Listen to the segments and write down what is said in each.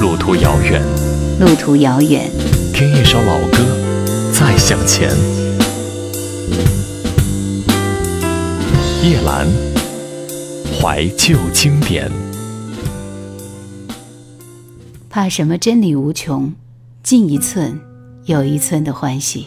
路途遥远，路途遥远，听一首老歌，再向前。叶兰，怀旧经典。怕什么？真理无穷，进一寸，有一寸的欢喜。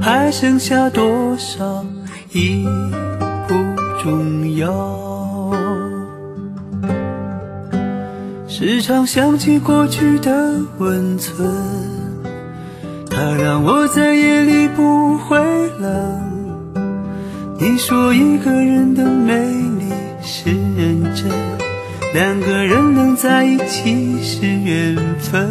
还剩下多少已不重要。时常想起过去的温存，它让我在夜里不会冷。你说一个人的美丽是认真。两个人能在一起是缘分，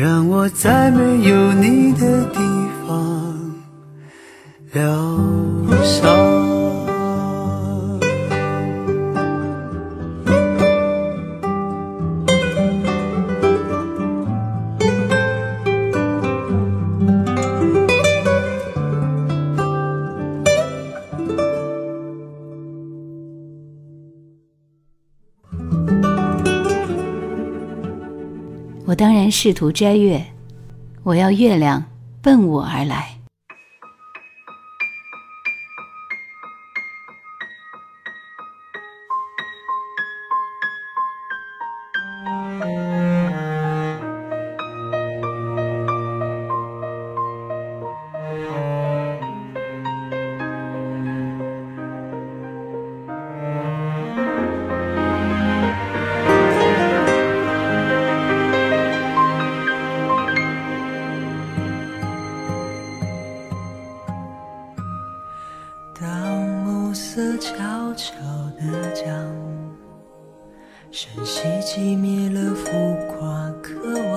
让我在没有你的地方疗伤。试图摘月，我要月亮奔我而来。悄悄地讲，深吸寂灭了浮夸渴望，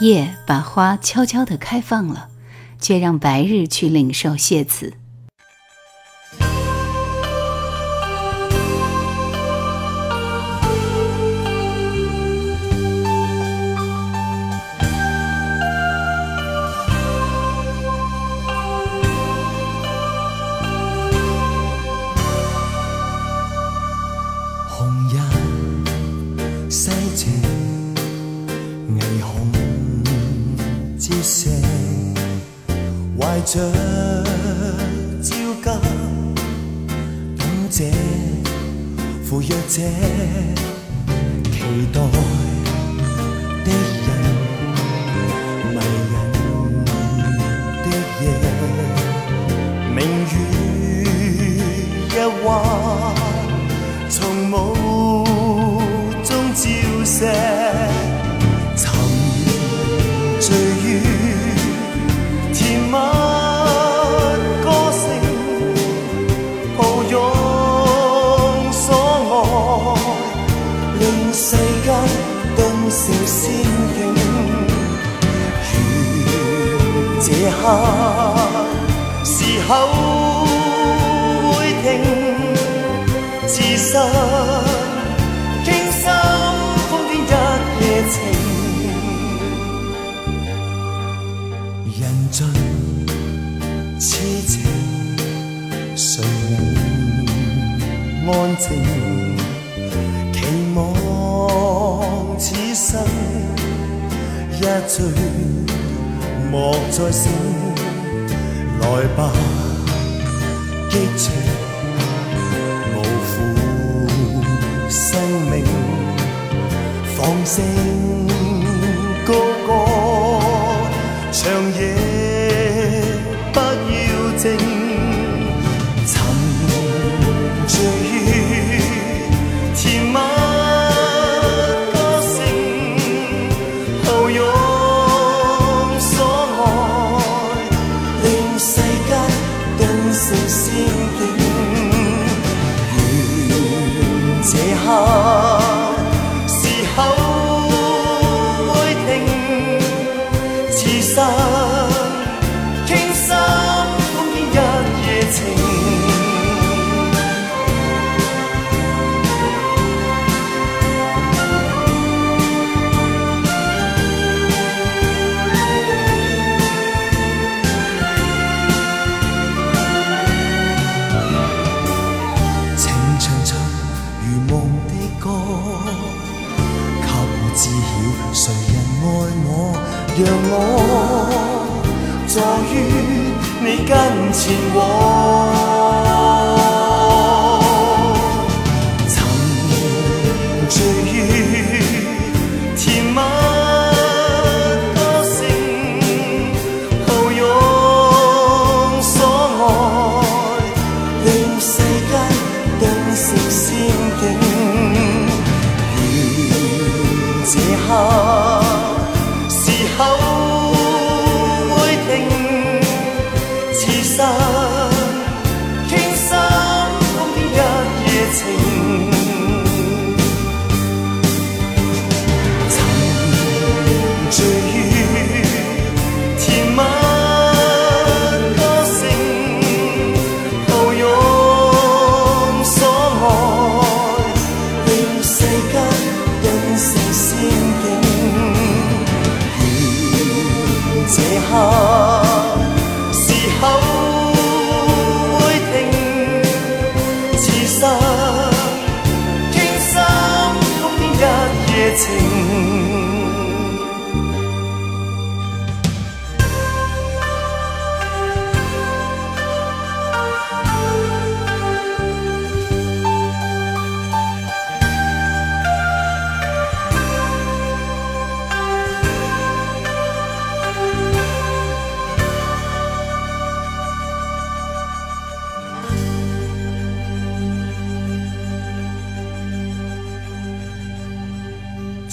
夜把花悄悄地开放了，却让白日去领受谢辞。是口会停，自身倾心疯癫一夜情，人尽痴情，谁能安静？期望此生一醉莫再醒，来吧，激情无负生命，放声高，让我坐于你跟前往。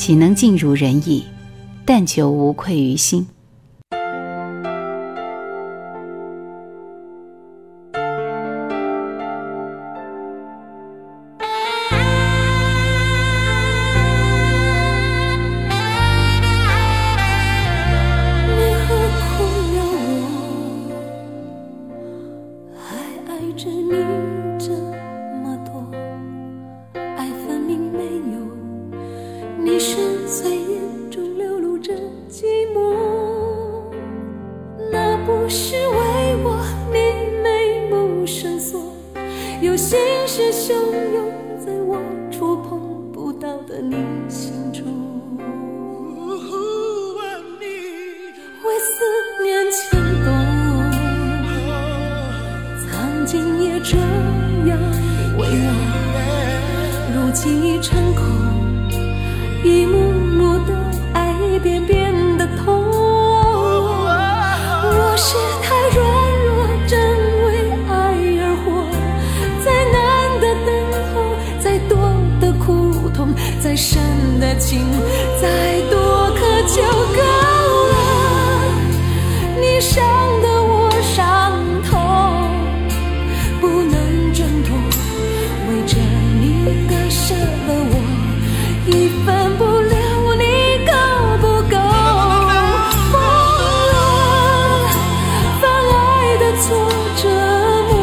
岂能尽如人意？但求无愧于心。的你心中。为思念牵动，曾经也这样为我，如今已成空，一生的情，再多刻就够了。你伤的我伤痛，不能挣脱，为着你割舍了我，已分不了。你够不够疯了？把爱的错折磨，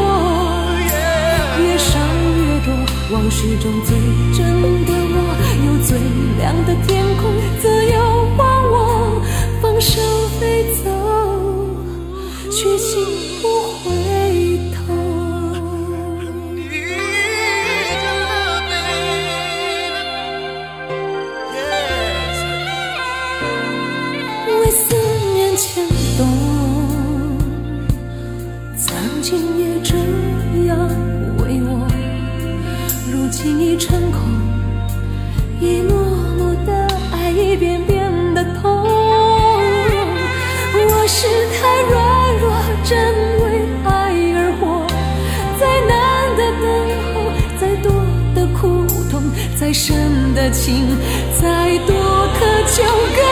越伤越多，往事中最真的我。有最亮的天空，自由放我放手飞走，却心。再深的情，再多渴求。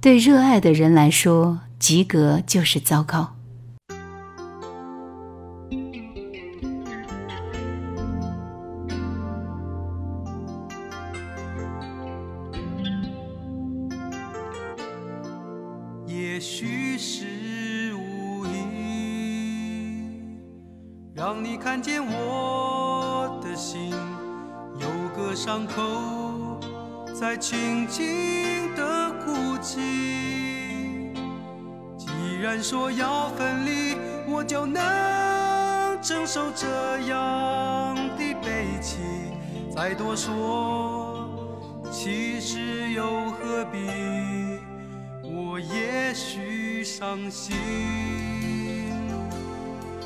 对热爱的人来说及格就是糟糕。去伤心，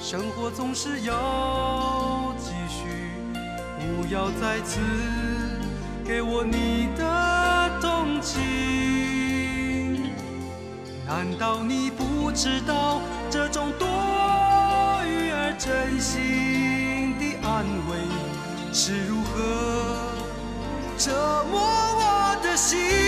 生活总是要继续，不要再次给我你的同情，难道你不知道这种多余而真心的安慰是如何折磨我的心？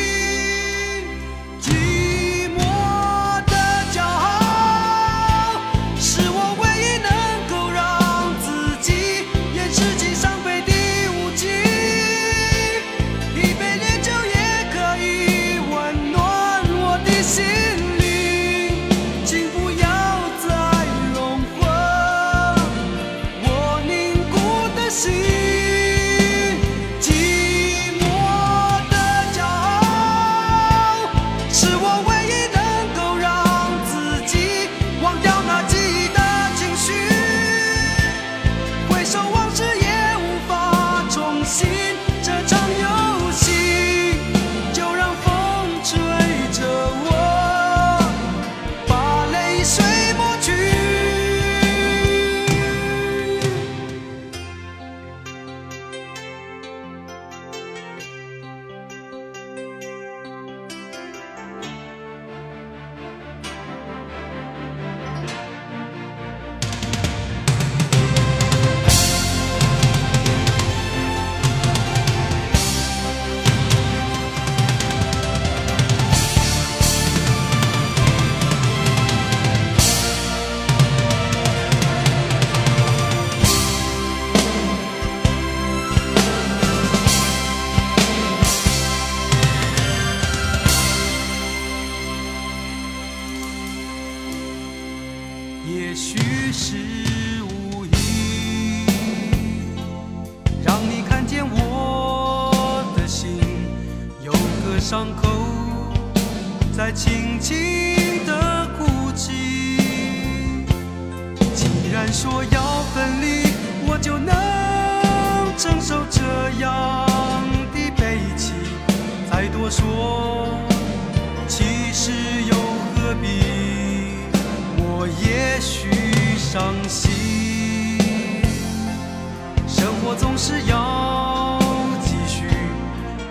是要继续，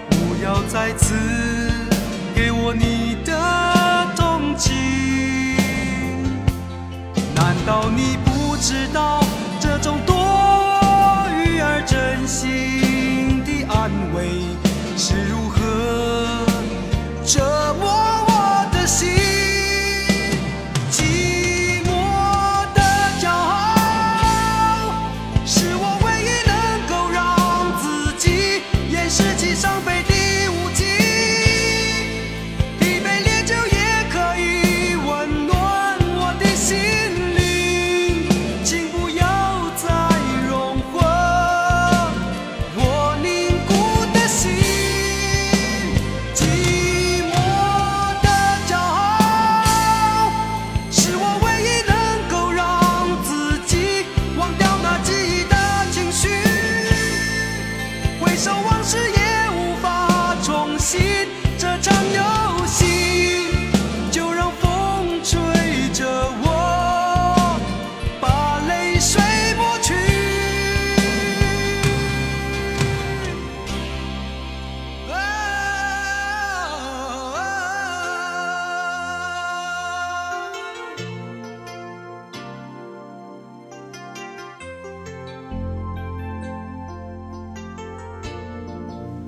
不要再次给我你的同情。难道你不知道这种多？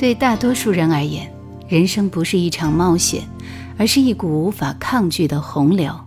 对大多数人而言人生不是一场冒险而是一股无法抗拒的洪流。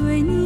cười you.